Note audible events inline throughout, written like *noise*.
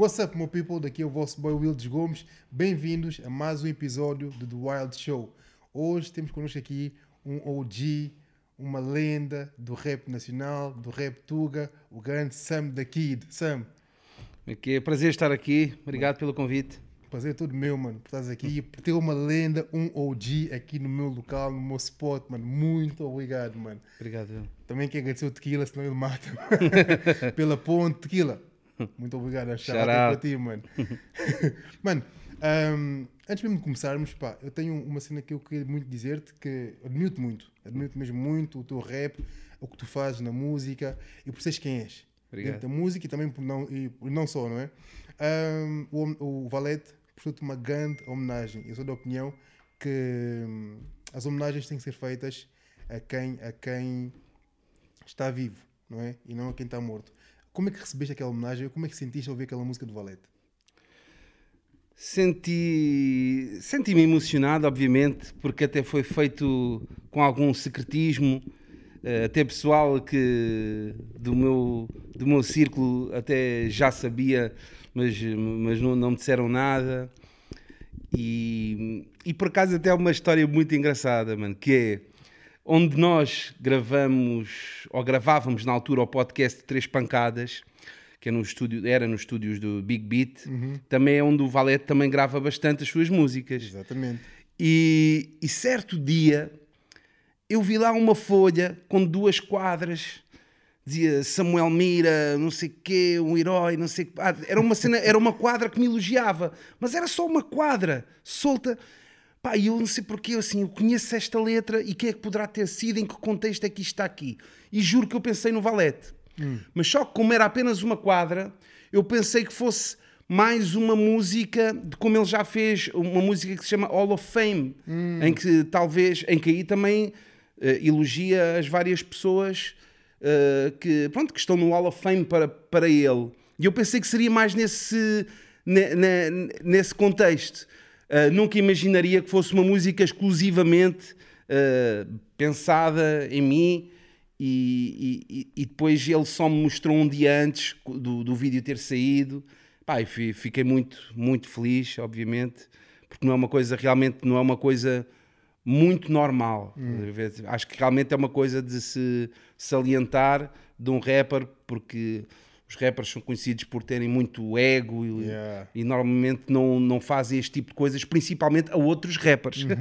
What's up, my people? Daqui é o vosso boy Wildes Gomes. Bem-vindos a mais um episódio do The Wild Show. Hoje temos connosco aqui um OG, uma lenda do rap nacional, do rap Tuga, o grande Sam da Kid. Sam, Aqui é prazer estar aqui. Obrigado pelo convite. prazer é todo meu, mano, por estás aqui e por ter uma lenda, um OG aqui no meu local, no meu spot, mano. Muito obrigado, mano. Obrigado. Também quero agradecer o Tequila, senão ele mata. *laughs* Pela ponte, Tequila. Muito obrigado, Shout para ti, mano. *laughs* mano, ahm, antes mesmo de começarmos, pá, eu tenho uma cena que eu queria muito dizer-te que admiro-te muito, admiro-te mesmo muito o teu rap, o que tu fazes na música e por seres quem és. Obrigado. Dentro da música e também por não, e não só, não é? Ahm, o, o Valete prestou-te uma grande homenagem. Eu sou da opinião que hum, as homenagens têm que ser feitas a quem, a quem está vivo, não é? E não a quem está morto. Como é que recebeste aquela homenagem? Como é que sentiste ao ouvir aquela música do Valete? Senti, senti-me emocionado, obviamente, porque até foi feito com algum secretismo, eh, até pessoal que do meu, do meu círculo até já sabia, mas, mas não, não me disseram nada. E, e por acaso até uma história muito engraçada, mano, que é onde nós gravamos, ou gravávamos na altura o podcast Três Pancadas, que é no estúdio, era nos estúdios do Big Beat, também é onde o Valete também grava bastante as suas músicas. Exatamente. E, e certo dia eu vi lá uma folha com duas quadras, dizia Samuel Mira, não sei quê, um herói, não sei quê. Ah, era uma cena, era uma quadra que me elogiava, mas era só uma quadra solta. Pá, eu não sei porquê, assim, eu conheço esta letra e quem é que poderá ter sido, em que contexto é que isto está aqui? E juro que eu pensei no Valete. Mas só que como era apenas uma quadra, eu pensei que fosse mais uma música de como ele já fez, uma música que se chama Hall of Fame, em que talvez, em que aí também eh, elogia as várias pessoas eh, que, pronto, que estão no Hall of Fame para, para ele. E eu pensei que seria mais nesse, ne- ne- nesse contexto. Uh, nunca imaginaria que fosse uma música exclusivamente uh, pensada em mim e, e- e depois ele só me mostrou um dia antes do, do vídeo ter saído. Pá, fi- fiquei muito, muito feliz, obviamente, porque não é uma coisa, realmente não é uma coisa muito normal. Acho que realmente é uma coisa de se salientar de um rapper, porque os rappers são conhecidos por terem muito ego e, Yeah. e normalmente não, não fazem este tipo de coisas, principalmente a outros rappers. *laughs*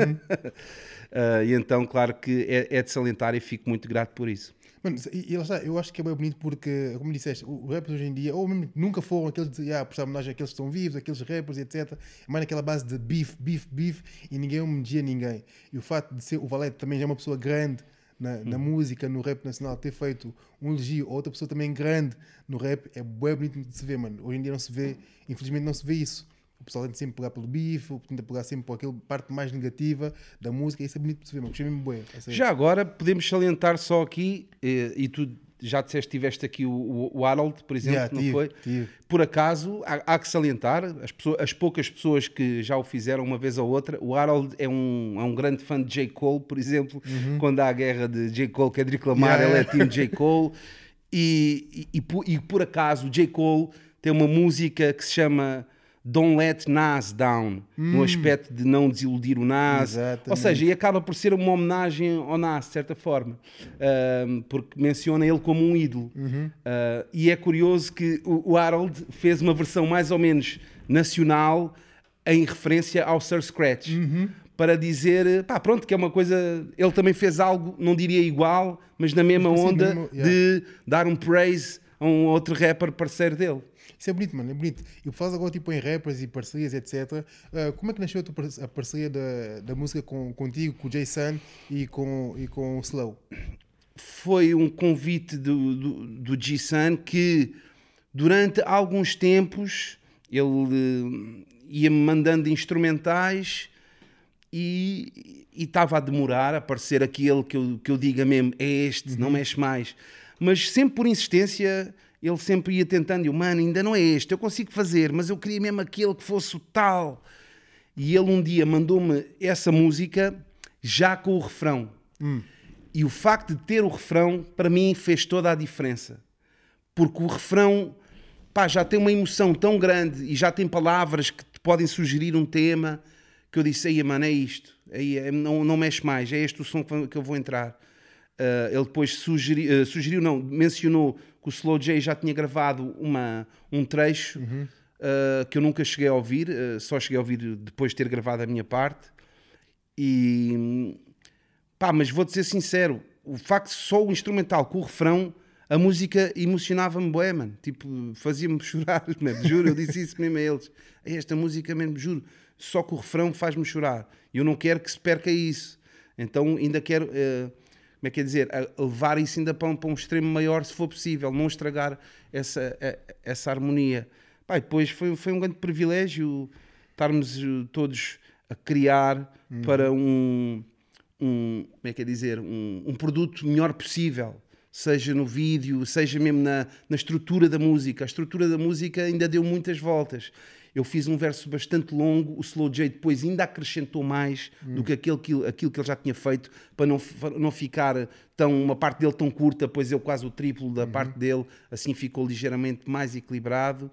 Ah, e então, claro que é, é de salientar e fico muito grato por isso. Mano, e, e lá está, eu acho que é bem bonito porque, como disseste, os rappers hoje em dia, ou mesmo nunca foram aqueles de ah, prestar homenagem àqueles que estão vivos, aqueles rappers, etc. É mais naquela base de beef, beef, beef, e ninguém homenageia ninguém. E o facto de ser o Valete também já é uma pessoa grande na, na música, no rap nacional, ter feito um elogio a outra pessoa também grande no rap, é bem bonito de se ver, mano. Hoje em dia não se vê, infelizmente não se vê isso. O pessoal tenta sempre pegar pelo bife, tenta pegar sempre por aquela parte mais negativa da música, e isso é bonito de se ver, mano. Gostei mesmo bem. Já agora, podemos salientar só aqui, eh, e tu já disseste que tiveste aqui o, o- Harold, por exemplo, Yeah, não tive, foi? tive. Por acaso, há, há que salientar, as, pessoas- as poucas pessoas que já o fizeram uma vez ou outra, o Harold é um, é um grande fã de J. Cole, por exemplo, quando há a guerra de J. Cole, Kendrick Lamar, Uhum. Yeah, ele é time J. Cole, *laughs* e, e, e por- e por acaso o J. Cole tem uma música que se chama Don't Let Nas Down, no aspecto de não desiludir o Nas, ou Exatamente. seja, e acaba por ser uma homenagem ao Nas, de certa forma, Ahm, porque menciona ele como um ídolo. Ah, e é curioso que o, o Harold fez uma versão mais ou menos nacional em referência ao Sir Scratch. Para dizer, pá, pronto, que é uma coisa. Ele também fez algo, não diria igual, mas na mesma Mas, onda mesmo, yeah. de dar um praise a um outro rapper parceiro dele. Isso é bonito, mano, é bonito. E falas agora tipo em rappers e parcerias, etc. Ah, como é que nasceu a, tua par- a parceria da, da música com, contigo, com o Jason e com, e com o Slow? foi um convite do, do, do G-Sun que durante alguns tempos ele eh, ia-me mandando instrumentais e estava a demorar a aparecer aquele que eu, que eu diga mesmo, é este, não mexe mais. Mas sempre por insistência, ele sempre ia tentando, e mano, ainda não é este, eu consigo fazer, mas eu queria mesmo aquele que fosse o tal. E ele um dia mandou-me essa música já com o refrão. E o facto de ter o refrão, para mim, fez toda a diferença. Porque o refrão pá, já tem uma emoção tão grande e já tem palavras que te podem sugerir um tema que eu disse, aí mano, é isto, aí é, não, não mexe mais, é este o som que eu vou entrar. Uh, ele depois sugeri, uh, sugeriu, não, mencionou que o Slow J já tinha gravado uma, um trecho uhum. uh, que eu nunca cheguei a ouvir, só cheguei a ouvir depois de ter gravado a minha parte. E pá, mas vou-te ser sincero, o facto de só o instrumental com o refrão, a música emocionava-me bué, mano. Tipo, fazia-me *laughs* chorar, mano. juro, eu disse isso mesmo a eles. Esta música mesmo, juro, só que o refrão faz-me chorar. Eu não quero que se perca isso. Então ainda quero, como é que é dizer, levar isso ainda para um, para um, extremo maior, se for possível, não estragar essa, essa harmonia. Pá, depois foi, foi um grande privilégio estarmos eh, todos a criar uhum. para um um, como é que é dizer, um, um produto melhor possível seja no vídeo, seja mesmo na, na estrutura da música. A estrutura da música ainda deu muitas voltas. Eu fiz um verso bastante longo, o Slow J depois ainda acrescentou mais hum. do que aquilo, que aquilo que ele já tinha feito, para não, não ficar tão, uma parte dele tão curta, pois eu quase o triplo da uhum. parte dele, assim ficou ligeiramente mais equilibrado.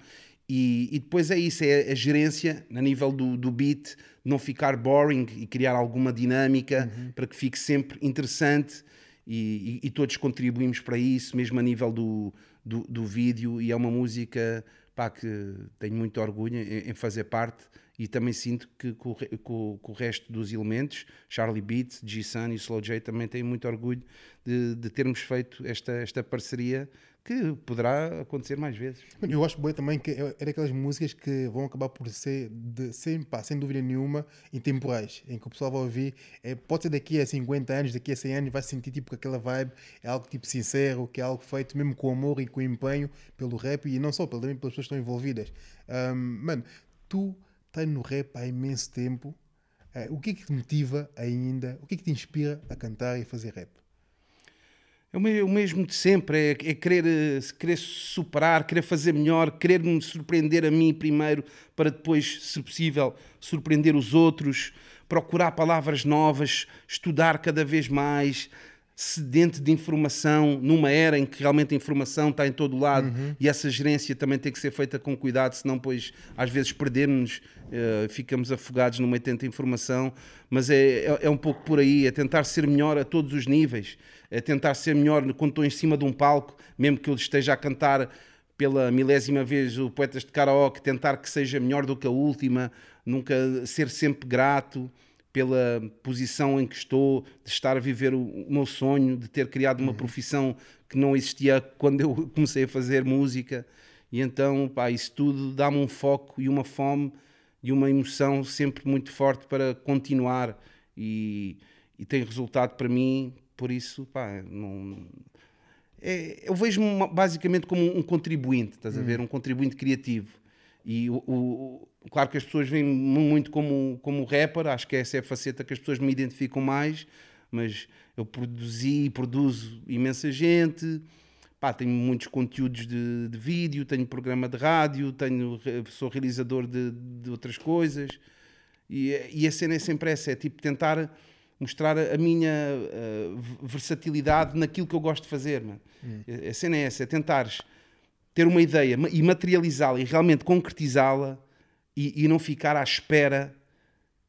E, e, depois é isso, é a gerência, a nível do, do beat, não ficar boring e criar alguma dinâmica uhum. para que fique sempre interessante e, e, e, todos contribuímos para isso, mesmo a nível do, do, do vídeo e é uma música pá, que tenho muito orgulho em, em fazer parte e também sinto que com, com, o resto dos elementos, Charlie Beats, G-Sun e Slow J também têm muito orgulho de, de termos feito esta, esta parceria que poderá acontecer mais vezes. Eu acho bem também que é, é daquelas músicas que vão acabar por ser, de, sem, pá, sem dúvida nenhuma, intemporais, em que o pessoal vai ouvir, é, pode ser daqui a 50 anos, daqui a 100 anos, vai sentir tipo que aquela vibe é algo tipo sincero, que é algo feito mesmo com amor e com empenho pelo rap e não só, também pelas pessoas que estão envolvidas. Um, mano, tu no rap há imenso tempo, uh, o que é que te motiva ainda, o que é que te inspira a cantar e fazer rap? É o mesmo de sempre, é, é querer, eh, querer superar, querer fazer melhor, querer me surpreender a mim primeiro, para depois, se possível, surpreender os outros, procurar palavras novas, estudar cada vez mais, sedente de informação, numa era em que realmente a informação está em todo lado uhum. e essa gerência também tem que ser feita com cuidado, senão, pois, às vezes perdemos, uh, ficamos afogados de tanta informação. Mas é, é, é um pouco por aí, é tentar ser melhor a todos os níveis a tentar ser melhor quando estou em cima de um palco, mesmo que eu esteja a cantar pela milésima vez o Poetas de Karaoke, tentar que seja melhor do que a última, nunca ser sempre grato pela posição em que estou, de estar a viver o, o meu sonho, de ter criado uma uhum. profissão que não existia quando eu *laughs* comecei a fazer música. E então, pá, isso tudo dá-me um foco e uma fome e uma emoção sempre muito forte para continuar. E, e tem resultado para mim por isso, pá, não. É, eu vejo-me basicamente como um contribuinte, estás a ver? Hum. Um contribuinte criativo. E o, o, claro que as pessoas veem muito como, como rapper, acho que essa é a faceta que as pessoas me identificam mais, mas eu produzi e produzo imensa gente, pá, tenho muitos conteúdos de, de vídeo, tenho programa de rádio, tenho, sou realizador de, de outras coisas, e, e a cena é sempre essa, é tipo tentar mostrar a minha uh, versatilidade naquilo que eu gosto de fazer. Hum. A cena é essa, é tentares ter uma ideia e materializá-la e realmente concretizá-la e, e, não ficar à espera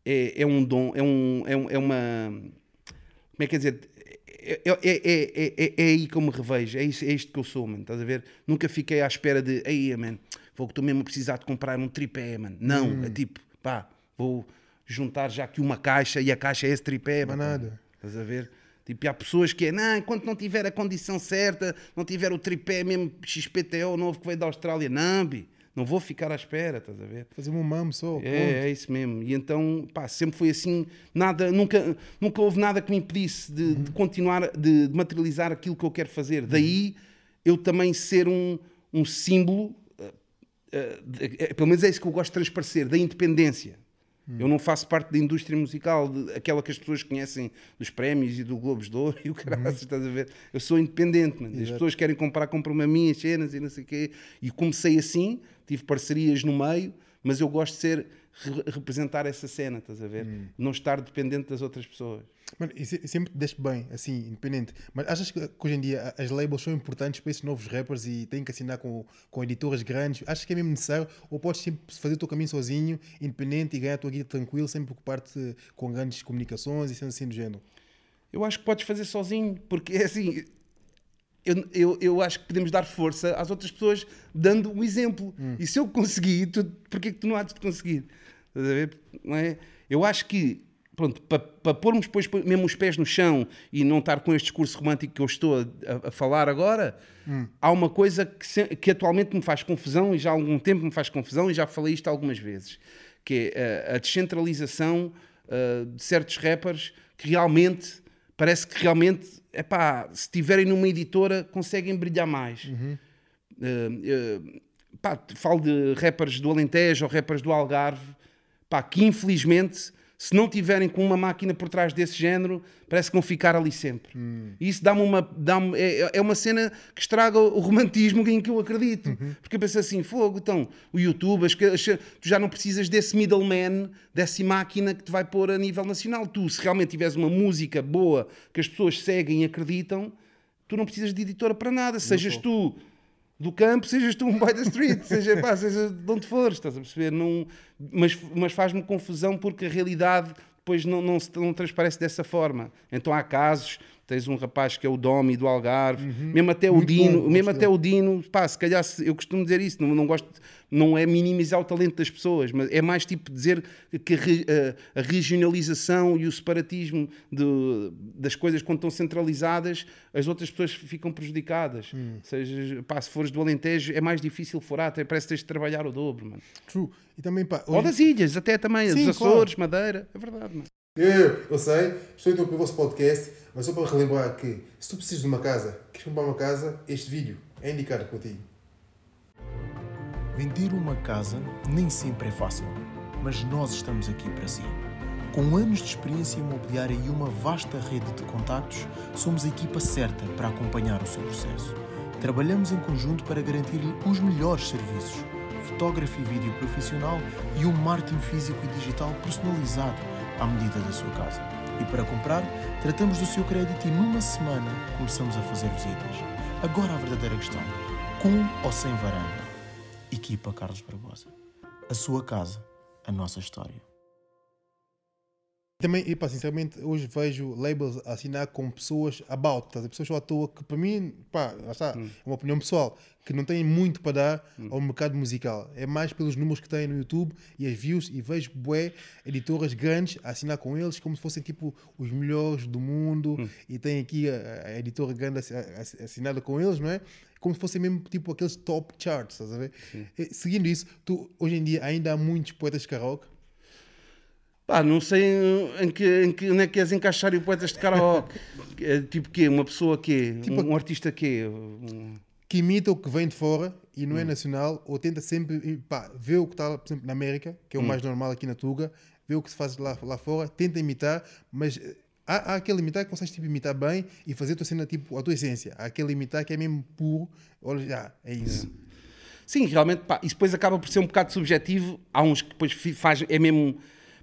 é, é um dom, é, um, é, um, é uma... Como é que é dizer? É, é, é, é, aí que eu me revejo, é, isso, é isto que eu sou, mano, estás a ver? Nunca fiquei à espera de, aí, man, vou estou mesmo a precisar de comprar um tripé, mano. Não, hum. é tipo, pá, vou juntar já aqui uma caixa e a caixa é esse tripé. Nada. Estás a ver? Tipo, há pessoas que é, não, enquanto não tiver a condição certa, não tiver o tripé mesmo XPTO novo que veio da Austrália, não, bi, não vou ficar à espera, estás a ver? Fazer um mamo só. É, é isso mesmo. E então, pá, sempre foi assim, nada, nunca, nunca houve nada que me impedisse de, uhum. de continuar, de, de, materializar aquilo que eu quero fazer. Uhum. Daí eu também ser um, um símbolo, uh, uh, de, uh, pelo menos é isso que eu gosto de transparecer, da independência. Hum. Eu não faço parte da indústria musical, de, aquela que as pessoas conhecem dos prémios e do Globos de Ouro *laughs* e o caralho, uhum. estás a ver? Eu sou independente, mano. As pessoas querem comprar, compram-me a minhas cenas e não sei o quê. E comecei assim, tive parcerias no meio, mas eu gosto de ser representar essa cena, estás a ver? Não estar dependente das outras pessoas. Mano, e se- sempre te deste bem, assim, independente. Mas achas que, hoje em dia as labels são importantes para esses novos rappers e têm que assinar com, com editoras grandes? Achas que é mesmo necessário? Ou podes sempre fazer o teu caminho sozinho, independente e ganhar a tua guita tranquilo, sem preocupar-te com grandes comunicações e sendo assim do género? Eu acho que podes fazer sozinho, porque é assim. Eu, eu, eu acho que podemos dar força às outras pessoas dando o exemplo. E se eu conseguir, tu, porquê que tu não há de conseguir? Estás a ver? Não é? Eu acho que, pronto, para pa pormos depois mesmo os pés no chão e não estar com este discurso romântico que eu estou a, a falar agora, há uma coisa que, se- que atualmente me faz confusão e já há algum tempo me faz confusão e já falei isto algumas vezes, que é a, a descentralização uh, de certos rappers que realmente parece que realmente epá, se estiverem numa editora conseguem brilhar mais. Uh, uh, pá, falo de rappers do Alentejo ou rappers do Algarve pá, que infelizmente se não tiverem com uma máquina por trás desse género, parece que vão ficar ali sempre. E isso dá-me uma, dá é, é uma cena que estraga o romantismo em que eu acredito. Porque eu penso assim, fogo, então, o YouTube, as, as, tu já não precisas desse middleman, dessa máquina que te vai pôr a nível nacional. Tu, se realmente tiveres uma música boa, que as pessoas seguem e acreditam, tu não precisas de editora para nada. Sejas tu do campo, sejas tu um boy da street, seja, pá, seja de onde fores, estás a perceber? Não, mas mas faz-me confusão porque a realidade depois não, não, se- não transparece dessa forma. Então há casos, tens um rapaz que é o Domi do Algarve, mesmo até o Dino, bom, mesmo até o Dino, pá, se calhar eu costumo dizer isso, não, não gosto, não é minimizar o talento das pessoas, mas é mais tipo dizer que a, a- regionalização e o separatismo de- das coisas quando estão centralizadas, as outras pessoas ficam prejudicadas. Hum. Ou seja, pá, se fores do Alentejo é mais difícil furar, até parece que tens de trabalhar o dobro, mano. True. E também, pá, Ou hoje- das ilhas, até também, Sim, dos Açores, Madeira, é verdade, mano. Eu, eu sei, estou a interromper o vosso podcast, mas só para relembrar que se tu precisas de uma casa, queres comprar uma casa, este vídeo é indicado contigo. Vender uma casa nem sempre é fácil, mas nós estamos aqui para si. Com anos de experiência imobiliária e uma vasta rede de contactos, somos a equipa certa para acompanhar o seu processo. Trabalhamos em conjunto para garantir-lhe os melhores serviços, fotografia e vídeo profissional e um marketing físico e digital personalizado à medida da sua casa. E para comprar, tratamos do seu crédito e numa semana começamos a fazer visitas. Agora a verdadeira questão: com ou sem varanda? Equipa Carlos Barbosa. A sua casa, a nossa história. Também, e pá, sinceramente, hoje vejo labels a assinar com pessoas about, ver? pessoas só à toa que, para mim, pá, lá está, é uma opinião pessoal, que não têm muito para dar ao mercado musical. É mais pelos números que têm no YouTube e as views, e vejo bué editoras grandes a assinar com eles como se fossem tipo os melhores do mundo, e tem aqui a, a editora grande assi- assi- assinada com eles, não é? Como se fossem mesmo tipo aqueles top charts, estás a ver? Seguindo isso, tu, hoje em dia ainda há muitos poetas de karaoke. Pá, não sei em que, em que, onde é que queres encaixar o poetas de karaoke. É, tipo quê? Uma pessoa quê? Tipo um, um artista quê? Um- que imita o que vem de fora e não é Hum. nacional, ou tenta sempre pá, ver o que está, por exemplo, na América, que é o Hum. mais normal aqui na Tuga, ver o que se faz lá, lá fora, tenta imitar, mas eh, há, há aquele imitar que consegues tipo, imitar bem e fazer a tua cena, tipo, a tua essência. Há aquele imitar que é mesmo puro, olha, já, é isso. Sim, realmente, pá, isso depois acaba por ser um bocado subjetivo. Há uns que depois faz, é mesmo.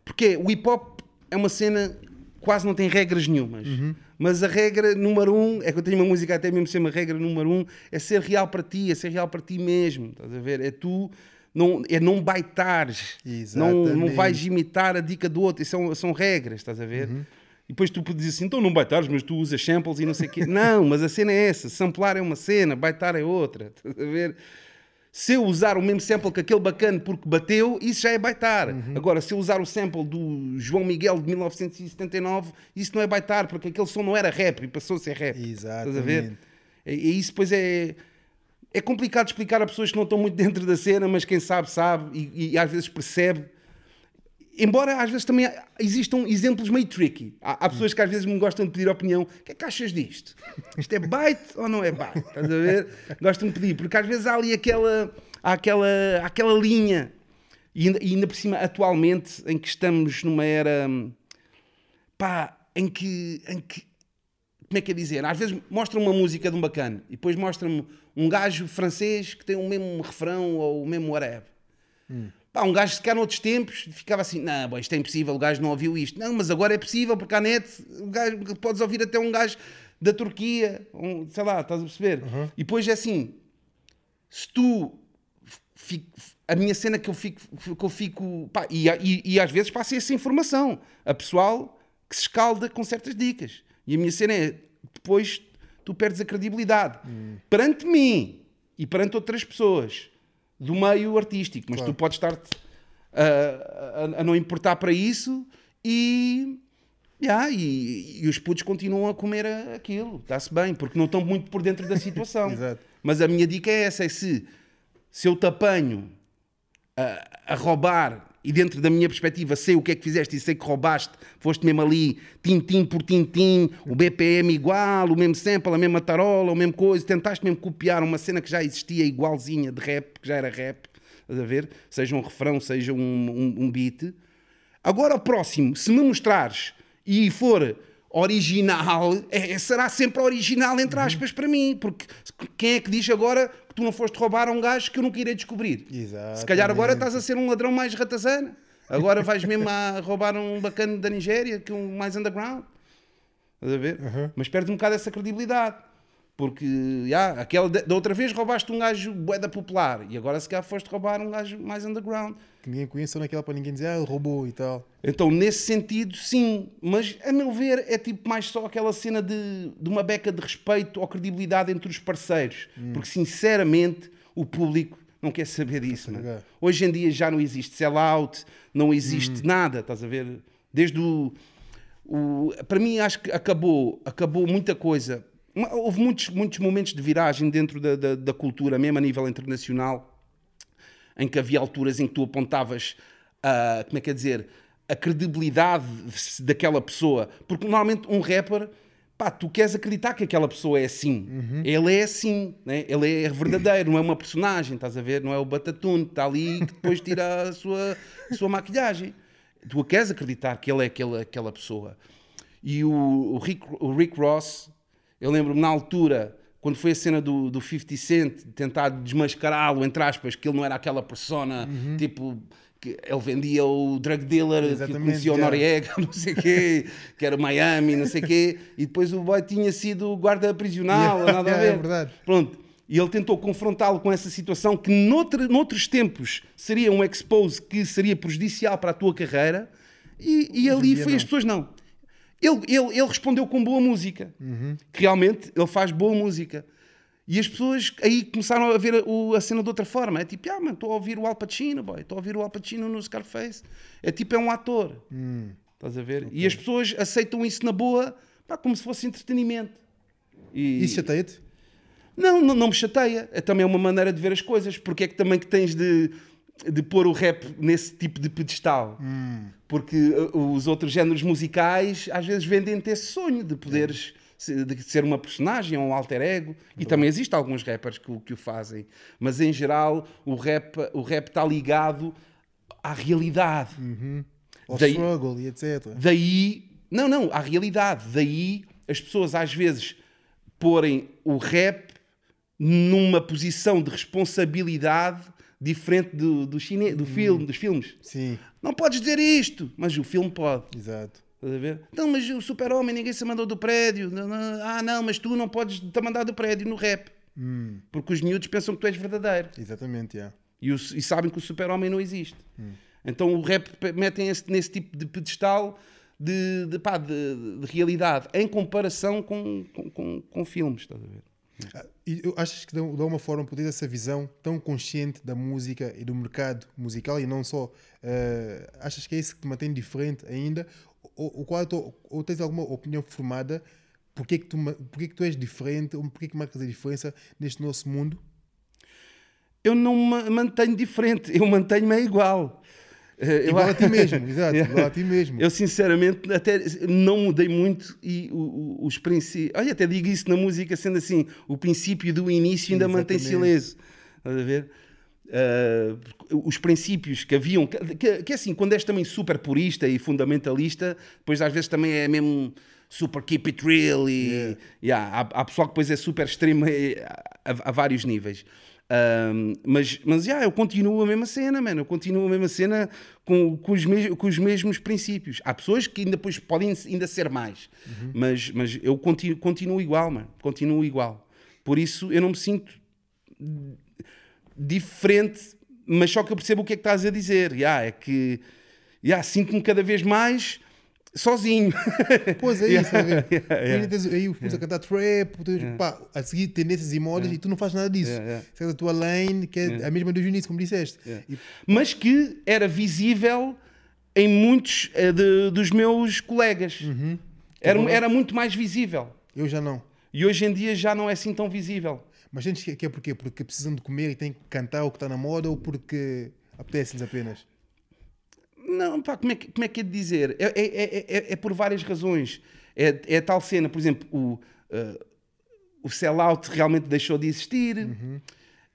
Porque o hip hop é uma cena quase não tem regras nenhumas. Mas a regra número um, é que eu tenho uma música até mesmo se chama regra número um, é ser real para ti, é ser real para ti mesmo. Estás a ver? É tu. Não, é não baitares, não, não vais imitar a dica do outro, isso são, são regras, estás a ver? E depois tu podes dizer assim, então não baitares, mas tu usas samples e não sei o quê. não, mas a cena é essa, samplar é uma cena, baitar é outra, estás a ver? Se eu usar o mesmo sample que aquele bacana porque bateu, isso já é baitar. Agora, se eu usar o sample do João Miguel de 1979, isso não é baitar, porque aquele som não era rap e passou a ser rap. Estás a ver? Exatamente. E, isso depois é. É complicado explicar a pessoas que não estão muito *laughs* dentro da cena, mas quem sabe, sabe e, e às vezes percebe. Embora às vezes também existam exemplos meio tricky. Há, há pessoas que às vezes me gostam de pedir opinião. O que é que achas disto? Isto é byte ou não é byte? Estás a ver? Gostam de pedir, porque às vezes há ali aquela, há aquela, aquela linha. E ainda, e ainda por cima, atualmente, em que estamos numa era hum, pá, em que, em que como é que é dizer? Às vezes mostra uma música de um bacana e depois mostra-me um gajo francês que tem o mesmo refrão ou o mesmo whatever. Pá, um gajo se calhar noutros tempos ficava assim, não, bom, isto é impossível, o gajo não ouviu isto. Não, mas agora é possível, porque a net, o gajo, podes ouvir até um gajo da Turquia, um, sei lá, estás a perceber? E depois é assim, se tu a minha cena que eu fico, que eu fico pá, e, e, e às vezes passa essa informação a pessoal que se escalda com certas dicas e a minha cena é depois tu perdes a credibilidade perante mim e perante outras pessoas do meio artístico mas Claro. tu podes estar a, a- a não importar para isso e Yeah, e, e os putos continuam a comer a- aquilo, está-se bem, porque não estão muito por dentro da *laughs* situação. Mas a minha dica é essa: é se, se eu te apanho a, a roubar e dentro da minha perspectiva sei o que é que fizeste e sei que roubaste, foste mesmo ali, tintim por tintim, o BPM igual, o mesmo sample, a mesma tarola, a mesma coisa, tentaste mesmo copiar uma cena que já existia igualzinha de rap, que já era rap, estás a ver? Seja um refrão, seja um, um, um beat. Agora, o próximo, se me mostrares e for original, é- será sempre original, entre aspas, para mim. Porque quem é que diz agora que tu não foste roubar a um gajo que eu nunca irei descobrir? Exatamente. Se calhar agora estás a ser um ladrão mais ratazana. Agora vais mesmo a *laughs* roubar um bacana da Nigéria, que é um mais underground. Estás a ver? Mas perde um bocado essa credibilidade. Porque, já, aquela da da outra vez roubaste um gajo boeda popular e agora se calhar foste roubar um gajo mais underground. Que ninguém conhece, naquela para ninguém dizer, ah, ele roubou e tal. Então, nesse sentido, sim. Mas, a meu ver, é tipo mais só aquela cena de, de uma beca de respeito ou credibilidade entre os parceiros. Porque, sinceramente, o público não quer saber disso. ligar. Hoje em dia já não existe sell-out, não existe nada, estás a ver? Desde o, o- Para mim, acho que acabou, acabou muita coisa. Houve muitos, muitos momentos de viragem dentro da, da, da cultura, mesmo a nível internacional em que havia alturas em que tu apontavas a, como é que é dizer, a credibilidade daquela pessoa. Porque normalmente um rapper, pá, tu queres acreditar que aquela pessoa é assim. Ele é assim, né? ele é verdadeiro, não é uma personagem, estás a ver? Não é o Batatune que está ali e que depois tira a sua, a sua maquilhagem. Tu queres acreditar que ele é aquela, aquela pessoa. E o, o, Rick, o Rick Ross, eu lembro-me na altura, quando foi a cena do, do 50 Cent, de tentar desmascará-lo, entre aspas, que ele não era aquela persona, tipo, que ele vendia o drug dealer, que Exatamente, conhecia o. Noriega, *laughs* não sei o quê, que era Miami, não sei o quê, e depois o boy tinha sido guarda prisional, Yeah, nada a yeah, *laughs* ver. é verdade. Pronto. E ele tentou confrontá-lo com essa situação que noutra, noutros tempos seria um expose que seria prejudicial para a tua carreira e, e ali foi não. as pessoas não. Ele, ele, ele respondeu com boa música. Uhum. Realmente ele faz boa música. E as pessoas aí começaram a ver a, o- a cena de outra forma. É tipo, ah, mano, estou a ouvir o Al Pacino, boy. Estou a ouvir o Al Pacino no Scarface. É tipo, é um ator. Hum. Estás a ver? E as pessoas aceitam isso na boa, pá, como se fosse entretenimento. E... Isso chateia-te? Não, não, não me chateia. É também uma maneira de ver as coisas. Porque é que também que tens de, de pôr o rap nesse tipo de pedestal? Porque uh, os outros géneros musicais às vezes vendem-te esse sonho de poderes de ser uma personagem ou um alter ego. E também existem alguns rappers que, o- que o fazem. Mas em geral o rap, o rap está ligado à realidade. Ou Daí- struggle e etc. Daí, não, não, à realidade. Daí as pessoas às vezes porem o rap numa posição de responsabilidade diferente do, do, cine, do filme, dos filmes. Sim, Não podes dizer isto, mas o filme pode. exato. Estás a ver? Então, mas o super-homem ninguém se mandou do prédio. Ah, não, mas tu não podes te mandar do prédio no rap. Porque os miúdos pensam que tu és verdadeiro Exatamente, yeah. e, o- e sabem que o super-homem não existe. Então o rap metem esse, nesse tipo de pedestal de, de, pá, de- de realidade em comparação com, com, com, com filmes. Estás a ver? Ah, E eu achas que de alguma forma por ter essa visão tão consciente da música e do mercado musical e não só, eh, achas que é isso que te mantém diferente ainda? Ou, ou, é tua- ou tens alguma opinião formada? Porquê que tu, porquê que tu és diferente? Ou porquê que marcas a diferença neste nosso mundo? Eu não me mantenho diferente, eu mantenho-me igual. Eh, eu Igual a- a ti mesmo, *laughs* exato, igual a ti mesmo. Eu sinceramente até não mudei muito e os princípios. Olha, até digo isso na música, sendo assim, o princípio do início ainda mantém-se Exatamente. ileso. Estás a ver? Ah, os princípios que haviam, que, que, que é assim, quando és também super purista e fundamentalista, depois às vezes também é mesmo super keep it real e Yeah. yeah, há, há pessoal que depois é super extremo eh, a, a vários níveis. Ahm, mas, mas yeah, eu continuo a mesma cena, mano. Eu continuo a mesma cena com, com, os, mes- com os mesmos princípios. Há pessoas que ainda depois podem ainda ser mais, mas, mas eu continuo, continuo igual, mano. Continuo igual. Por isso eu não me sinto diferente, mas só que eu percebo o que é que estás a dizer. Yeah, é que yeah, sinto-me cada vez mais sozinho. Pois é *laughs* isso, Yeah, yeah, yeah, yeah. tens aí o a cantar trap, tens, pá, a seguir tendências e modas e tu não fazes nada disso. Yeah, yeah. Segue a tua lane, que é a mesma do Junício, como disseste. E- mas que era visível em muitos eh, de- dos meus colegas. Era, era muito mais visível. eu já não. E hoje em dia já não é assim tão visível. Mas gente que que é porquê? Porque precisam de comer e têm que cantar o que está na moda ou porque apetece-lhes apenas? Não, pá, como é que, como é, que é de dizer? É, é, é, é- é por várias razões. É, é tal cena, por exemplo, o, eh, o sellout realmente deixou de existir.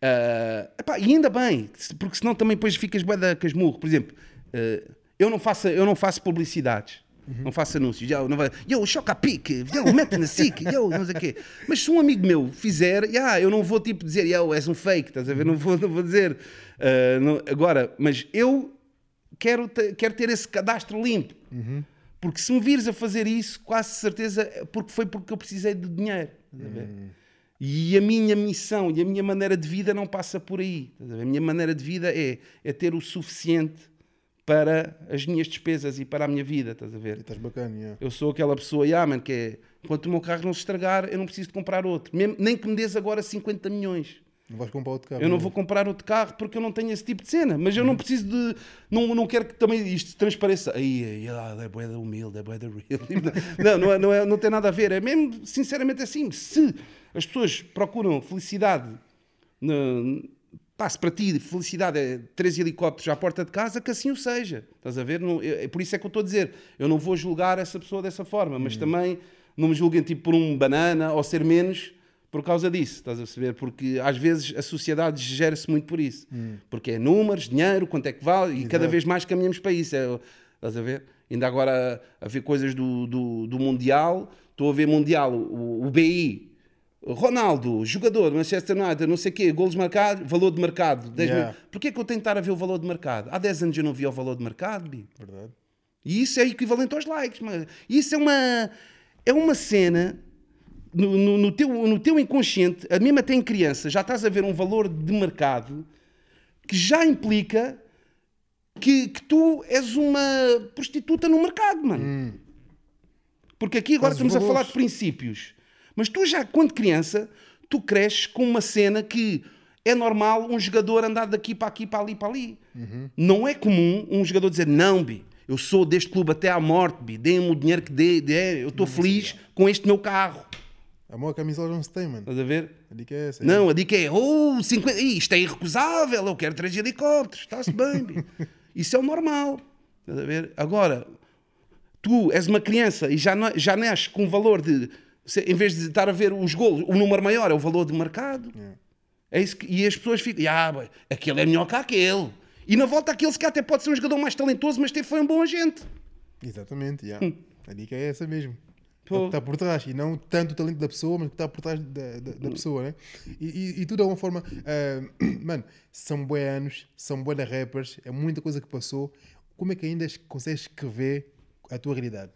Eh, epá, e ainda bem, porque senão também depois ficas bué da casmurro. Por exemplo, eh, eu, não faço, eu não faço publicidades. Não faço anúncios. Eu, não vai, yo, choca a pique, yo, mete na SIC, yo, não sei o quê. Mas se um amigo meu fizer, yeah, eu não vou tipo dizer, yo, és um fake, estás a ver? Não vou, não vou dizer. Eh, não- agora, mas eu quero, te- quero ter esse cadastro limpo. Porque se me vires a fazer isso, quase certeza, é porque foi porque eu precisei de dinheiro. ver? E a minha missão e a minha maneira de vida não passa por aí. a minha maneira de vida é, é ter o suficiente para as minhas despesas e para a minha vida. Estás a E ver? estás bacana, yeah. Eu sou aquela pessoa, yeah, man, que é, enquanto o meu carro não se estragar, eu não preciso de comprar outro. Mesmo- nem que me des agora 50 milhões. Não vais comprar outro carro. Eu não vou comprar outro carro porque eu não tenho esse tipo de cena. Mas eu não preciso de. Não, não quero que também isto transpareça. Aí, aí, ah, é boeda humilde, é boeda real. *laughs* Não, não, é, não, é, não tem nada a ver. É mesmo, sinceramente, assim. Se as pessoas procuram felicidade, no, pá, se para ti felicidade é três helicópteros à porta de casa, que assim o seja. Estás a ver? Não, é, é por isso é que eu estou a dizer. Eu não vou julgar essa pessoa dessa forma, mas também não me julguem tipo por um banana ou ser menos por causa disso, estás a perceber? Porque às vezes a sociedade gera-se muito por isso. Porque é números, dinheiro, quanto é que vale, e cada vez mais caminhamos para isso. É, estás a ver? Ainda agora a, ver coisas do, do, do Mundial, estou a ver Mundial, o, o BI, Ronaldo, jogador, Manchester United, não sei o quê, golos marcados, valor de mercado. 10 Yeah. mil. Porquê que eu tenho que estar a ver o valor de mercado? Há 10 anos eu não via o valor de mercado, Bi. Verdade. E isso é equivalente aos likes. Mas isso é uma, é uma cena no, no- no teu, no teu inconsciente, a mesmo até em criança, já estás a ver um valor de mercado que já implica que, que tu és uma prostituta no mercado, mano. Porque aqui agora estamos a falar de princípios. Mas tu já, quando criança, tu cresces com uma cena que é normal um jogador andar daqui para aqui, para ali, para ali. Não é comum um jogador dizer, não, Bi, eu sou deste clube até à morte, Bi, deem-me o dinheiro que dê, dê eu estou feliz com este meu carro. A maior camisola não se tem, mano. Estás a ver? A dica é essa. Não, a dica é, oh, 50, Ih, isto é irrecusável, eu quero três helicópteros, está-se bem. *laughs* Isso é o normal. Estás a ver? Agora, tu és uma criança e já, na- já nasces com um valor de, em vez de estar a ver os golos, o número maior é o valor de mercado. É isso que, e as pessoas ficam, ah, bem, aquele é melhor que aquele. E na volta aquele se calhar até pode ser um jogador mais talentoso, mas teve foi um bom agente. Exatamente, yeah. a dica é essa mesmo. É. Pô. o que está por trás e não tanto o talento da pessoa, mas o que está por trás da, da, da pessoa, né? E, e, e tu de alguma forma, ah, *clears throat* mano, são bué anos, são bué de rappers, é muita coisa que passou. Como é que ainda consegues escrever a tua realidade?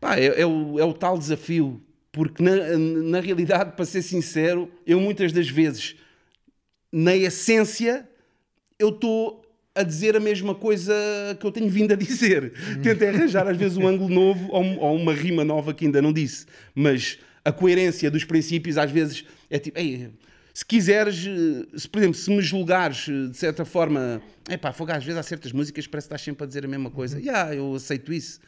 Pá, é, é o, é o tal desafio, porque na, na realidade, para ser sincero, eu muitas das vezes, na essência, eu estou a dizer a mesma coisa que eu tenho vindo a dizer. Tento arranjar às vezes um ângulo novo ou, ou uma rima nova que ainda não disse. Mas a coerência dos princípios às vezes é tipo, "Ei, se quiseres, se, por exemplo, se me julgares de certa forma, é pá, fogo, às vezes há certas músicas que parece que estás sempre a dizer a mesma coisa. E yeah, eu aceito isso,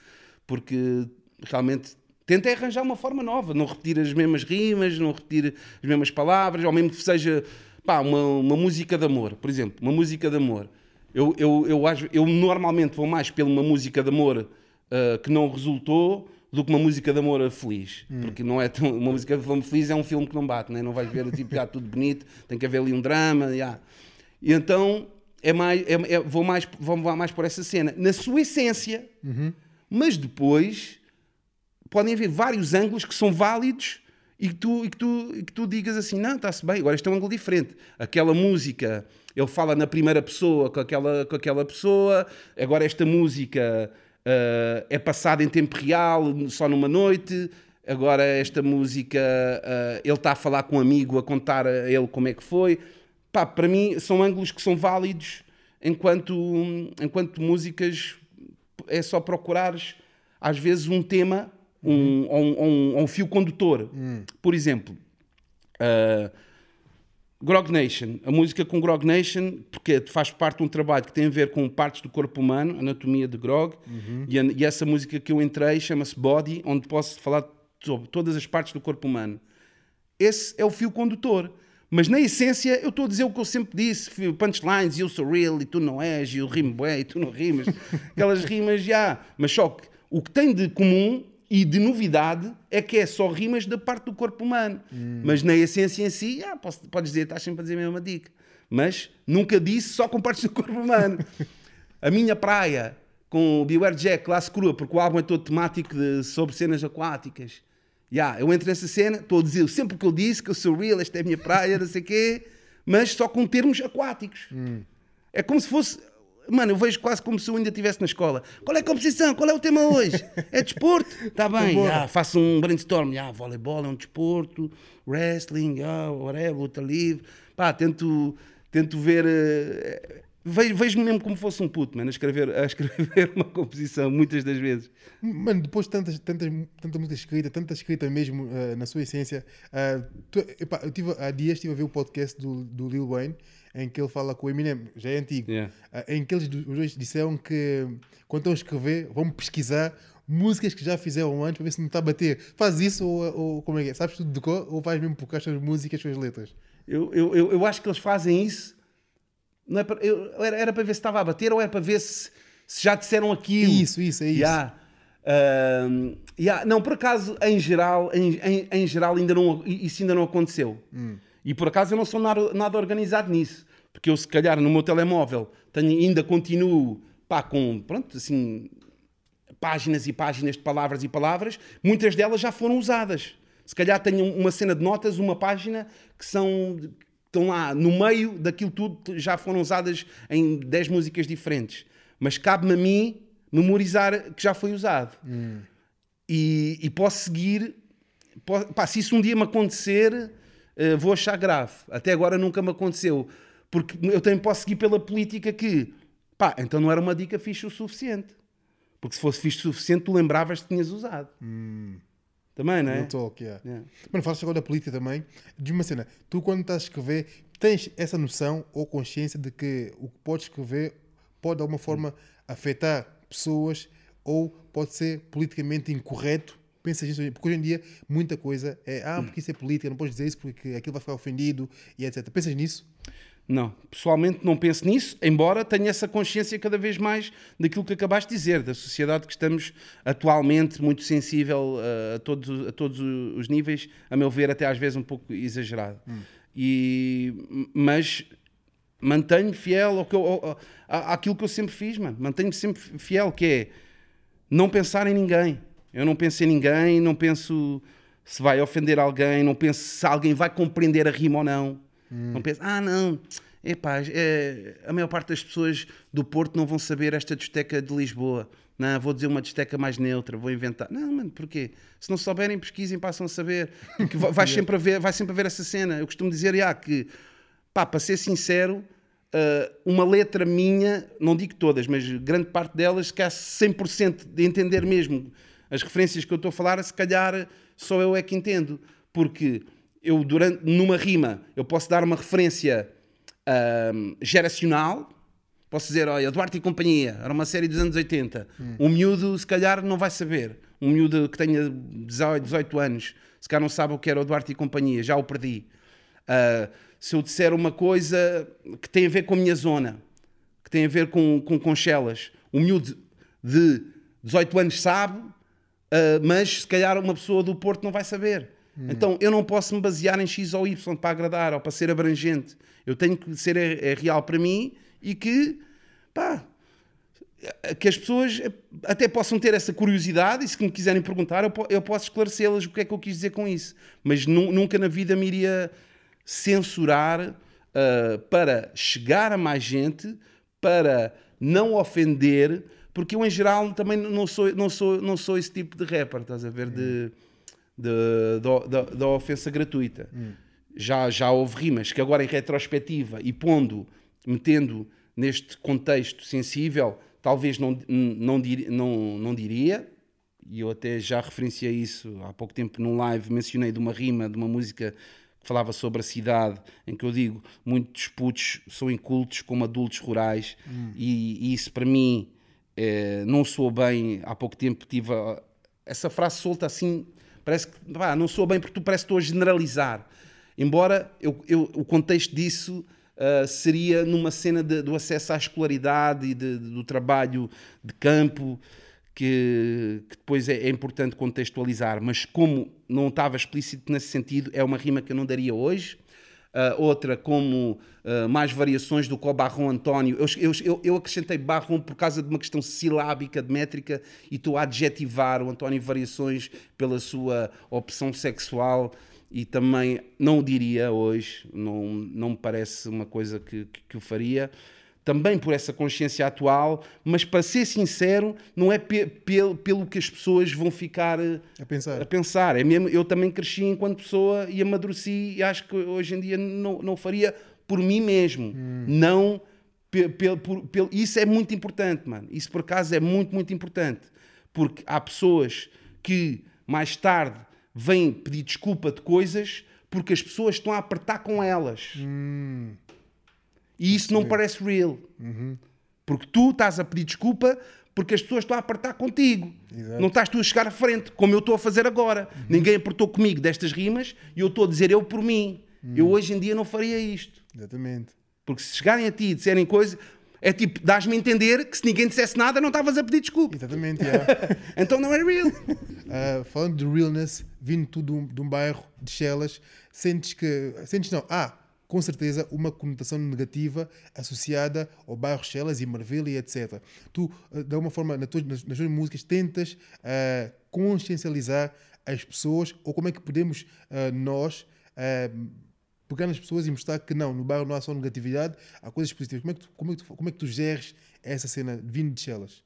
porque realmente tentei arranjar uma forma nova, não repetir as mesmas rimas, não repetir as mesmas palavras, ou mesmo que seja pá, uma, uma música de amor, por exemplo, uma música de amor. Eu, eu, eu, eu normalmente vou mais pela uma música de amor ah, que não resultou do que uma música de amor feliz. Porque não é tão, uma música de amor feliz é um filme que não bate, né? não vais ver tipo, já tudo bonito, tem que haver ali um drama. já. E então é mais, é- é- vou, mais, vou mais por essa cena. Na sua essência, mas depois podem haver vários ângulos que são válidos e que tu, e que tu, e que tu digas assim: não, está-se bem, agora este é um ângulo diferente. Aquela música, ele fala na primeira pessoa com aquela, com aquela pessoa, agora esta música uh, é passada em tempo real, só numa noite. Agora, esta música, uh, ele está a falar com um amigo, a contar a ele como é que foi. Pá, para mim, são ângulos que são válidos enquanto, enquanto músicas. É só procurares, às vezes, um tema um, ou, um, ou um, ou um fio condutor. Por exemplo, uh, Grog Nation, a música com Grog Nation, porque faz parte de um trabalho que tem a ver com partes do corpo humano, anatomia de Grog, e, a- e essa música que eu entrei chama-se Body, onde posso falar sobre todas as partes do corpo humano. Esse é o fio condutor. Mas na essência eu estou a dizer o que eu sempre disse, punchlines, eu sou real e tu não és, e eu rimo bué e tu não rimas. *laughs* Aquelas rimas já. Mas só que o que tem de comum e de novidade é que é só rimas da parte do corpo humano. Mas na essência em si, ah, posso, podes dizer, estás sempre a dizer a mesma dica. Mas nunca disse só com partes do corpo humano. A minha praia com o Beware Jack, classe crua, porque o álbum é todo temático de- sobre cenas aquáticas. Ya, eu entro nessa cena, estou a dizer sempre o que eu disse, que eu sou real, esta é a minha praia, não sei o quê, mas só com termos aquáticos. É como se fosse. Mano, eu vejo quase como se eu ainda estivesse na escola. Qual é a composição? Qual é o tema hoje? É desporto? Está bem, já, faço um brainstorm. Já, voleibol é um desporto, wrestling, já, whatever, luta livre. Pá, tento, tento ver. vejo- Vejo-me mesmo como fosse um puto, mano, a escrever, a escrever *laughs* uma composição, muitas das vezes. Mano, depois de tantas, tantas, tanta música escrita, tanta escrita mesmo eh, na sua essência, eh, tu- epá, eu tive, há dias estive a ver o podcast do, do Lil Wayne, em que ele fala com o Eminem, já é antigo, Yeah. eh, em que eles os dois disseram que quando estão a escrever, vão pesquisar músicas que já fizeram antes para ver se não está a bater. Faz isso ou, ou como é que é? Sabes tudo de cor ou faz mesmo por causa das músicas, as suas letras? Eu, eu, eu, eu acho que eles fazem isso. Não é para, eu- era, era para ver se estava a bater ou era para ver se, se já disseram aquilo. Isso, isso, é isso. Yeah. Ahm, yeah. Não, por acaso, em geral, em, em, em geral ainda não, isso ainda não aconteceu. Hum. E por acaso eu não sou nada, organizado nisso. Porque eu, se calhar, no meu telemóvel, tenho, ainda continuo pá, com, pronto, assim, páginas e páginas de palavras e palavras, muitas delas já foram usadas. Se calhar tenho uma cena de notas, uma página que são estão lá no meio daquilo tudo, já foram usadas em 10 músicas diferentes. Mas cabe-me a mim memorizar que já foi usado. E, e posso seguir. po- pá, se isso um dia me acontecer, eh, vou achar grave. Até agora nunca me aconteceu. Porque eu também posso seguir pela política que, pá, então não era uma dica fixe o suficiente. Porque se fosse fixe o suficiente, tu lembravas que tinhas usado. Também, não é? Real talk, yeah. Yeah. Mano, falas agora da política também. Diz-me uma cena, tu quando estás a escrever, tens essa noção ou consciência de que o que podes escrever pode de alguma forma afetar pessoas ou pode ser politicamente incorreto? Pensas nisso? Porque hoje em dia muita coisa é, ah, porque isso é política, não podes dizer isso porque aquilo vai ficar ofendido e etc. Pensas nisso? Não, pessoalmente não penso nisso, embora tenha essa consciência cada vez mais daquilo que acabaste de dizer, da sociedade que estamos atualmente muito sensível uh, a, todos, a todos os níveis, a meu ver, até às vezes um pouco exagerado. E, mas mantenho fiel ao que eu, ao- àquilo que eu sempre fiz, mano. Mantenho-me sempre fiel, que é não pensar em ninguém. Eu não penso em ninguém, não penso se vai ofender alguém, não penso se alguém vai compreender a rima ou não. Não penso, ah, não, epá, é, a maior parte das pessoas do Porto não vão saber esta discoteca de Lisboa. Não, vou dizer uma discoteca mais neutra, vou inventar. Não, mano, porquê? Se não souberem, pesquisem, passam a saber. Porque *laughs* vai, sempre a ver, vai sempre a ver essa cena. Eu costumo dizer, já, que, pá, para ser sincero, Uh, uma letra minha, não digo todas, mas grande parte delas, que há 100% de entender mesmo as referências que eu estou a falar, se calhar só eu é que entendo. Porque eu, durante, numa rima, eu posso dar uma referência ahm, geracional, posso dizer, olha, Duarte e Companhia, era uma série dos anos 80. Um miúdo, se calhar, não vai saber. Um miúdo que tenha 18, 18 anos, se calhar não sabe o que era o Duarte e Companhia, já o perdi. Ah, se eu disser uma coisa que tem a ver com a minha zona, que tem a ver com, com Conchelas, um miúdo de 18 anos sabe, ah, mas se calhar uma pessoa do Porto não vai saber. Então eu não posso me basear em X ou Y para agradar ou para ser abrangente. Eu tenho que ser é, é real para mim e que, pá, que as pessoas até possam ter essa curiosidade e se me quiserem perguntar, eu, eu posso esclarecê-las o que é que eu quis dizer com isso. Mas nu- nunca na vida me iria censurar ah, para chegar a mais gente, para não ofender, porque eu em geral também não sou, não sou, não sou esse tipo de rapper, estás a ver? De, de- da- ofensa gratuita. Já, já houve rimas que agora em retrospectiva e pondo, metendo neste contexto sensível, talvez não, não, dir- não, não diria, e eu até já referenciei isso há pouco tempo num live, mencionei de uma rima, de uma música que falava sobre a cidade, em que eu digo, muitos putos são incultos como adultos rurais, e, e isso para mim eh, não soa bem, há pouco tempo tive a- essa frase solta assim, parece que, pá, não soa bem porque tu parece que estou a generalizar, embora eu, eu- o contexto disso Uh, seria numa cena de- do acesso à escolaridade e de- do trabalho de campo, que, que depois é, é importante contextualizar, mas como não estava explícito nesse sentido, é uma rima que eu não daria hoje. Uh, outra, como uh, mais variações do Barrom António. Eu, eu, eu- acrescentei Barrom por causa de uma questão silábica, de métrica, e estou a adjetivar o António Variações pela sua opção sexual e também não o diria hoje, não, não me parece uma coisa que, que, que o faria. Também por essa consciência atual, mas para ser sincero, não é pe- pel- pelo que as pessoas vão ficar eh, A pensar. a pensar. É mesmo, eu também cresci enquanto pessoa e amadureci e acho que hoje em dia não, não faria por mim mesmo. Não pe- pe- por- pel- isso é muito importante, mano. Isso por acaso é muito, muito importante. Porque há pessoas que mais tarde vêm pedir desculpa de coisas porque as pessoas estão a apertar com elas. E isso não parece real. Porque tu estás a pedir desculpa porque as pessoas estão a apertar contigo. Exato. Não estás tu a chegar à frente, como eu estou a fazer agora. Ninguém apertou comigo destas rimas e eu estou a dizer eu por mim. Eu hoje em dia não faria isto. Exatamente. Porque se chegarem a ti e disserem coisa, é tipo, dás-me a entender que se ninguém dissesse nada não estavas a pedir desculpa. Exatamente, *laughs* yeah. Então não é real. *laughs* Ah, falando de realness, vindo tu de um, de um bairro de Chelas, sentes que. Sentes não, há com certeza uma conotação negativa associada ao bairro Chelas e Marvila e etc. Tu, ah, de alguma forma, nas tuas, nas, tuas músicas, tentas ah, consciencializar as pessoas, ou como é que podemos ah, nós. ah, pegar nas pessoas e mostrar que não, no bairro não há só negatividade, há coisas positivas. Como é que tu, como é que tu, como é que tu geres essa cena vindo de Chelas?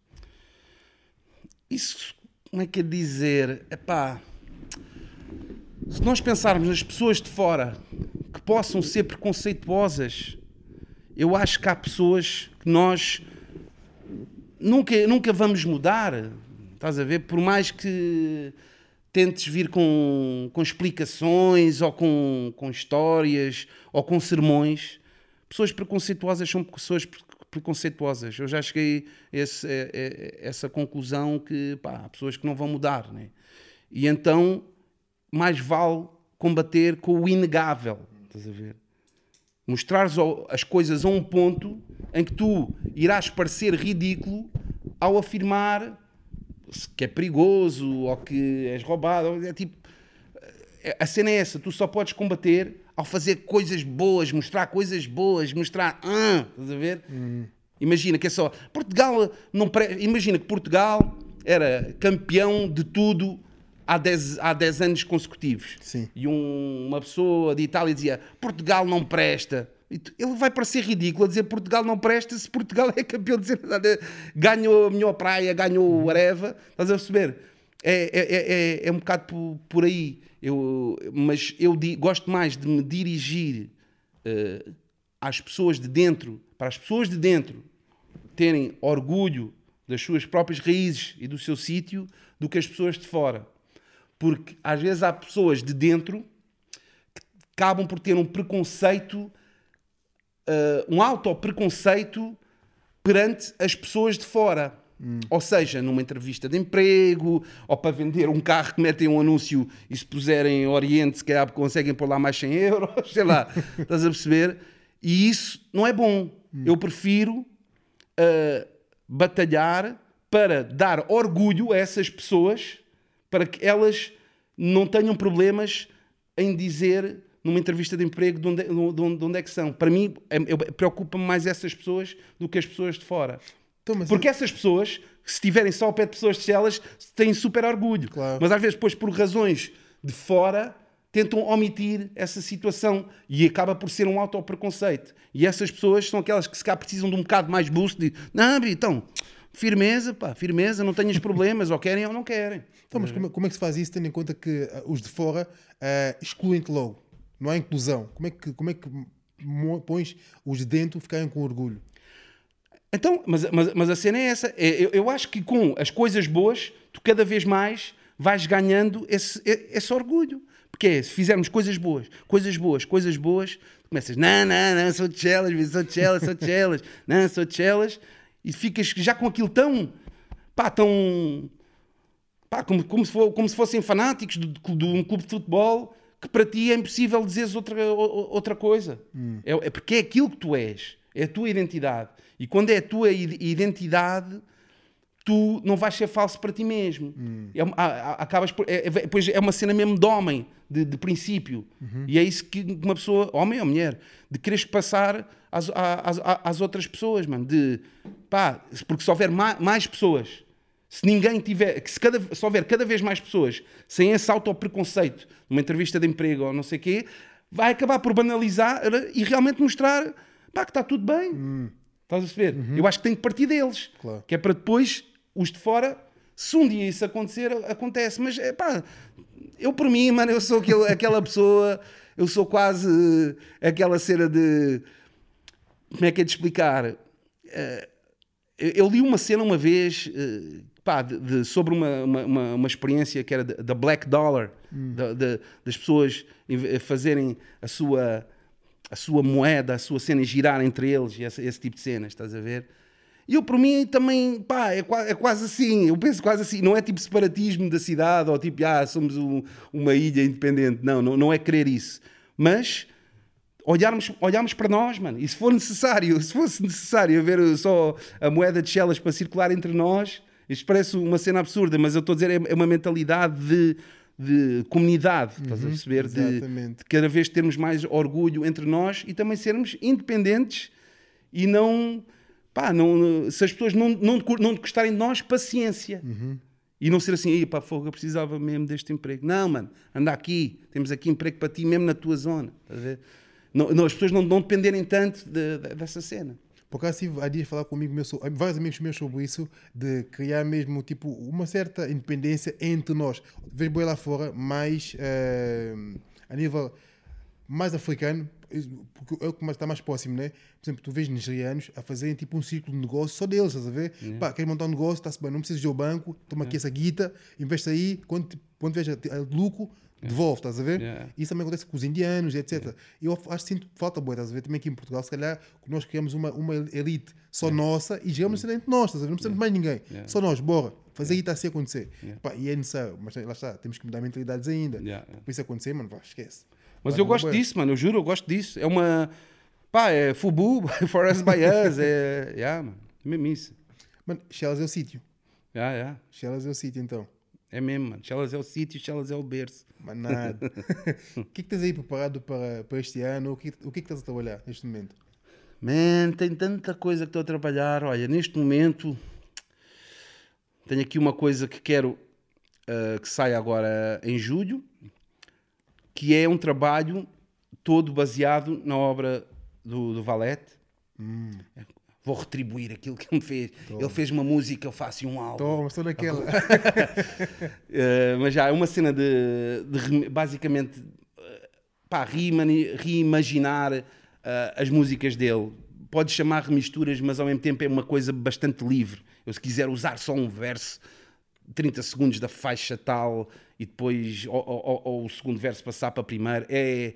Isso, como é que é dizer? Epá, se nós pensarmos nas pessoas de fora que possam ser preconceituosas, eu acho que há pessoas que nós nunca, nunca vamos mudar. Estás a ver? Por mais que tentes vir com, com explicações ou com, com histórias ou com sermões, pessoas preconceituosas são pessoas pre- preconceituosas. Eu já cheguei a esse- a- a- essa conclusão que pá, há pessoas que não vão mudar. Né? E então, mais vale combater com o inegável. Estás a ver? mostrares as coisas a um ponto em que tu irás parecer ridículo ao afirmar que é perigoso ou que és roubado. É tipo, é- a cena é essa, tu só podes combater ao fazer coisas boas, mostrar coisas boas, mostrar. Ah, estás a ver? Imagina que é só. Portugal não pre... Imagina que Portugal era campeão de tudo há 10, há 10 anos consecutivos. Sim. E um- uma pessoa de Itália dizia Portugal não presta. Ele vai parecer ridículo a dizer Portugal não presta se Portugal é campeão de ganhou a melhor praia, ganhou o Areva. Estás a perceber? É, é, é, é, é um bocado por, por aí. Eu, mas eu di- gosto mais de me dirigir eh, às pessoas de dentro, para as pessoas de dentro terem orgulho das suas próprias raízes e do seu sítio, do que as pessoas de fora. Porque às vezes há pessoas de dentro que acabam por ter um preconceito, eh, um auto-preconceito perante as pessoas de fora. Ou seja, numa entrevista de emprego, ou para vender um carro que metem um anúncio e se puserem Oriente, se calhar conseguem pôr lá mais 100 euros, *laughs* sei lá, estás a perceber? E isso não é bom. Eu prefiro uh, batalhar para dar orgulho a essas pessoas para que elas não tenham problemas em dizer numa entrevista de emprego de onde, de onde- de onde é que são. Para mim, é- eu- preocupa-me mais essas pessoas do que as pessoas de fora. Então, Porque essas pessoas, se estiverem só ao pé de pessoas de Chelas, têm super orgulho. Claro. Mas às vezes, depois, por razões de fora, tentam omitir essa situação e acaba por ser um autopreconceito. E essas pessoas são aquelas que se cá precisam de um bocado mais boost de não, então, firmeza, pá, firmeza, não tenhas problemas, ou querem ou não querem. Então, mas como, como é que se faz isso, tendo em conta que ah, os de fora ah, excluem-te logo? Não há inclusão. Como é que, como é que pões os de dentro ficarem com orgulho? Então, mas, mas, mas a cena é essa. É, Eu, eu acho que com as coisas boas, tu cada vez mais vais ganhando esse, esse orgulho. Porque é, se fizermos coisas boas, coisas boas, coisas boas, tu começas, não, não, não, sou de Chelas, sou de Chelas, sou de Chelas, não, sou de Chelas, e ficas já com aquilo tão, pá, tão, pá, como, como, se, for, como se fossem fanáticos de, de um clube de futebol que para ti é impossível dizeres outra, outra coisa. É, é porque é aquilo que tu és, é a tua identidade. E quando é a tua identidade, tu não vais ser falso para ti mesmo. É, a- a- acabas por, é, é, é uma cena mesmo de homem, de, de princípio. E é isso que uma pessoa, homem ou mulher, de quereres passar às, às, às- outras pessoas, mano. De, pá, porque se houver ma- mais pessoas, se ninguém tiver, que se, cada, se houver cada vez mais pessoas sem esse autopreconceito numa entrevista de emprego ou não sei o quê, vai acabar por banalizar e realmente mostrar pá, que está tudo bem. Estás a perceber? Eu acho que tem que partir deles. Claro. Que é para depois os de fora, se um dia isso acontecer, acontece. Mas é pá, eu por mim, mano, eu sou aquele, aquela pessoa, eu sou quase eh, aquela cena de. Como é que é de explicar? Eh, eu li uma cena uma vez eh, pá, de- de- sobre uma, uma, uma, experiência que era da- Black Dollar, da- da- das pessoas fazerem a sua, a sua moeda, a sua cena girar entre eles, e esse, esse tipo de cenas, estás a ver? E eu, por mim, também, pá, é, é quase assim, eu penso quase assim, não é tipo separatismo da cidade, ou tipo, ah, somos um- uma ilha independente, não, não, não é querer isso, mas olharmos, olharmos para nós, mano. E se for necessário, *laughs* se fosse necessário haver só a moeda de Shellas para circular entre nós, isto parece uma cena absurda, mas eu estou a dizer, é é uma mentalidade de, de comunidade, estás a perceber? De, exatamente. de cada vez termos mais orgulho entre nós e também sermos independentes e não. Pá, não, se as pessoas não, não, não gostarem de nós, paciência. E não ser assim, aí pá, fogo, eu precisava mesmo deste emprego. Não, mano, anda aqui, temos aqui emprego para ti, mesmo na tua zona. Não, não, as pessoas não, não dependerem tanto de- de- dessa cena. Por acaso tive há dias falar comigo, meu, vários amigos meus sobre isso, de criar mesmo tipo uma certa independência entre nós. Vejo boi lá fora, mais eh, a nível mais africano, porque é o que está mais próximo, né? Por exemplo, tu vês nigerianos a fazerem tipo um círculo de negócio só deles, estás a ver? Pá, queres montar um negócio, está-se bem, não precisas ir ao banco, toma aqui essa guita, investe aí, quando, quando veja lucro, devolve, estás a ver? Yeah. Isso também acontece com os indianos, etc. Eu acho que sinto falta boa, estás a ver? Também aqui em Portugal, se calhar, nós criamos uma, uma elite só nossa e geramos yeah. entre nós, estás a ver? Não precisamos mais ninguém. Só nós, bora. Fazer yeah. isso assim acontecer. Pá, e é necessário, mas lá está, temos que mudar mentalidades ainda. Yeah. Para isso acontecer, mano, vá, esquece. Mas Vai, eu gosto disso, mano, eu juro, eu gosto disso. É uma. Pá, é Fubu, for us by us. É. Yeah, mano. É mesmo isso. Mano, Shellas é o sítio. Yeah, yeah. Shellas é o sítio, então. É mesmo, mano. Chelas é o sítio, Chelas é o berço. Mas nada. *laughs* *laughs* o que é que tens aí preparado para, para este ano? O que, o que é que estás a trabalhar neste momento? Man, tem tanta coisa que estou a trabalhar. Olha, neste momento tenho aqui uma coisa que quero ah, que saia agora em julho, que é um trabalho todo baseado na obra do, do Valete. Vou retribuir aquilo que ele me fez. Ele fez uma música, eu faço um álbum. Toma, estou naquela. Uh, *laughs* mas já é uma cena de, de basicamente uh, pá, reimaginar uh, as músicas dele. Pode chamar remisturas, mas ao mesmo tempo é uma coisa bastante livre. Eu, se quiser usar só um verso, 30 segundos da faixa tal e depois ou, ou- ou- o segundo verso passar para primeiro, é,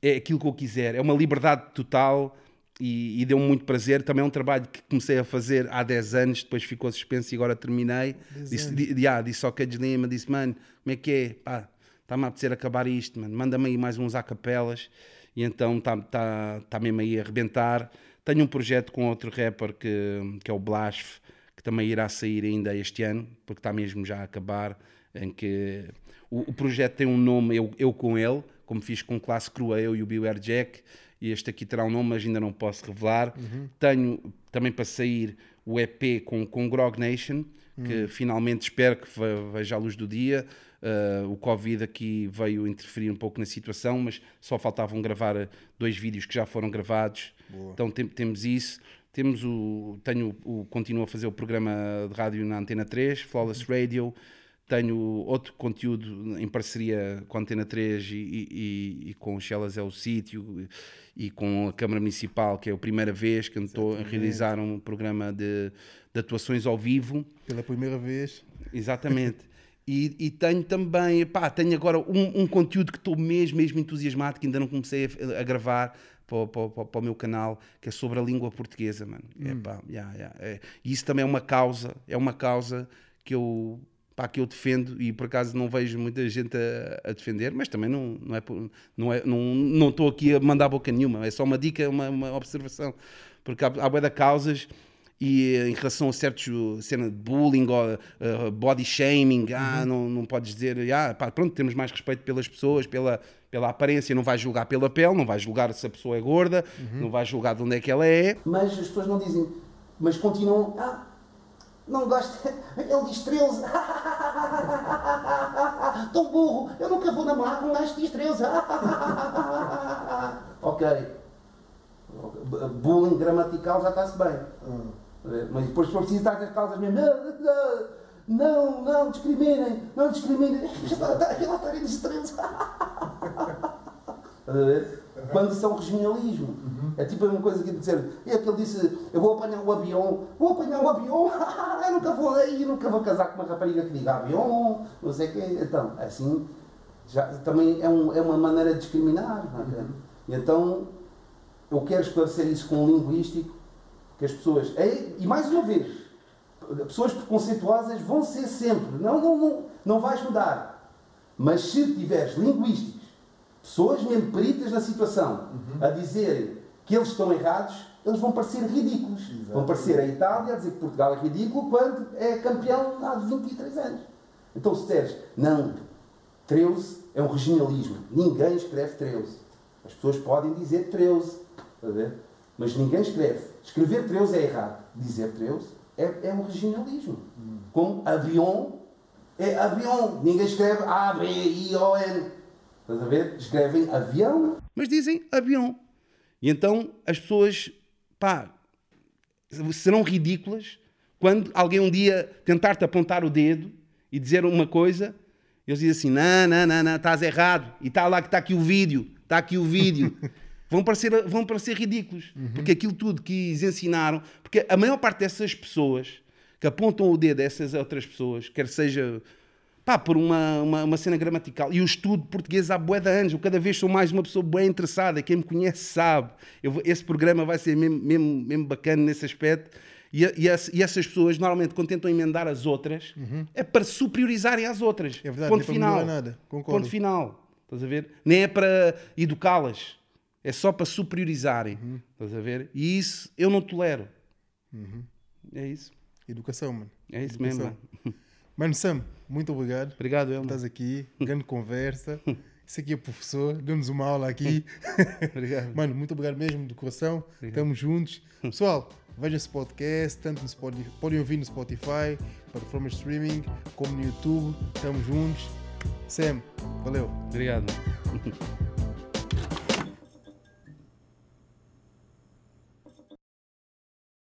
é aquilo que eu quiser. É uma liberdade total e, e deu-me muito prazer. Também é um trabalho que comecei a fazer há 10 anos, depois ficou suspenso e agora terminei. Disse, di, ah, disse ao Cage Lima, disse, mano, como é que é? Pá, está-me a apetecer acabar isto, mano. Manda-me aí mais uns acapelas. E então está tá, tá mesmo aí a arrebentar. Tenho um projeto com outro rapper que, que é o Blasf, que também irá sair ainda este ano, porque está mesmo já a acabar, em que o, o projeto tem um nome, eu, eu com ele, como fiz com Classe Crua, eu e o Beware Jack, e este aqui terá um nome, mas ainda não posso revelar. Tenho também para sair o EP com, com Grog Nation, que finalmente espero que ve- veja a luz do dia. Uh, o Covid aqui veio interferir um pouco na situação, mas só faltavam gravar uh, dois vídeos que já foram gravados. Então tem- temos isso. Temos o, tenho o, continuo a fazer o programa de rádio na Antena 3, Flawless Radio. Tenho outro conteúdo em parceria com a Antena 3 e, e- e- com o Shellas é o Sítio e, com a Câmara Municipal, que é a primeira vez que estou a realizar um programa de, de atuações ao vivo. Pela primeira vez. Exatamente. E, e tenho também, pá, tenho agora um, um conteúdo que estou mesmo, mesmo entusiasmado, que ainda não comecei a, a gravar para, o- para, para o meu canal, que é sobre a língua portuguesa, mano. É, pá, yeah, yeah, é. E isso também é uma causa, é uma causa que eu, pá, que eu defendo e por acaso não vejo muita gente a, a defender, mas também não, não é, não é, não não estou aqui a mandar boca nenhuma, é só uma dica, uma, uma observação, porque há, há de causas e eh, em relação a certos cena de bullying ou uh, body shaming, ah, não, não podes dizer, ah, pá, pronto, temos mais respeito pelas pessoas, pela, pela aparência, não vais julgar pela pele, não vais julgar se a pessoa é gorda, não vais julgar de onde é que ela é. Mas as pessoas não dizem, mas continuam. Ah, não gosto. *laughs* Ele diz 13. *laughs* Tão burro. Eu nunca vou namorar com um gajo que diz 13. *laughs* ok. Bullying gramatical já está-se bem. Mas depois se for preciso estar com as causas mesmo. Não, não, discriminem, não discriminem. Ele está a dizer 13. Estás a ver? Quando isso é um regionalismo. É tipo uma coisa que dizer, é que ele disse, eu vou apanhar o avião, vou apanhar o avião, *laughs* eu nunca vou aí, nunca vou casar com uma rapariga que diga avião, não sei o quê. Então, assim, já, também é, um- é uma maneira de discriminar. não é? E então, eu quero esclarecer isso com o linguístico, que as pessoas, é- e mais uma vez, pessoas preconceituosas vão ser sempre, não, não, não, não vais mudar. Mas se tiveres linguísticos, pessoas mesmo peritas na situação, a dizerem que eles estão errados, eles vão parecer ridículos. Vão parecer a Itália a dizer que Portugal é ridículo quando é campeão há 23 anos. Então se disseres, não, 13 é um regionalismo, ninguém escreve 13. As pessoas podem dizer 13, está a ver? mas ninguém escreve. Escrever 13 é errado. Dizer 13 é, é um regionalismo. Como avião é avião. Ninguém escreve A-B-I-O-N. Estás a ver? Escrevem avião. mas dizem avião. E então as pessoas, pá, serão ridículas quando alguém um dia tentar-te apontar o dedo e dizer uma coisa, eles dizem assim: não, não, não, não, estás errado. E está lá que está aqui o vídeo, está aqui o vídeo. *laughs* Vão parecer, vão parecer ridículos. Porque aquilo tudo que lhes ensinaram. Porque a maior parte dessas pessoas que apontam o dedo a essas outras pessoas, quer seja pá, por uma, uma, uma cena gramatical. E o estudo português há bué de anos. Eu cada vez sou mais uma pessoa bem interessada. Quem me conhece sabe. Eu esse programa vai ser mesmo, mesmo, mesmo bacana nesse aspecto. E, e e essas pessoas, normalmente, quando tentam emendar as outras, é para superiorizarem as outras. É verdade, Ponto final. melhorar nada. Concordo. Ponto final. Estás a ver? Nem é para educá-las. É só para superiorizarem. Uhum. Estás a ver? E isso eu não tolero. É isso. Educação, mano. É isso Educação. mesmo. mano. *laughs* Mano, Sam, muito obrigado. Obrigado, Elma. Estás aqui, *laughs* grande conversa. Isso aqui é professor, deu-nos uma aula aqui. *laughs* Obrigado. Mano, muito obrigado mesmo do coração. Estamos juntos. Pessoal, vejam esse podcast, tanto no Spotify, podem ouvir no Spotify, plataformas de streaming, como no YouTube. Estamos juntos. Sam, valeu. Obrigado.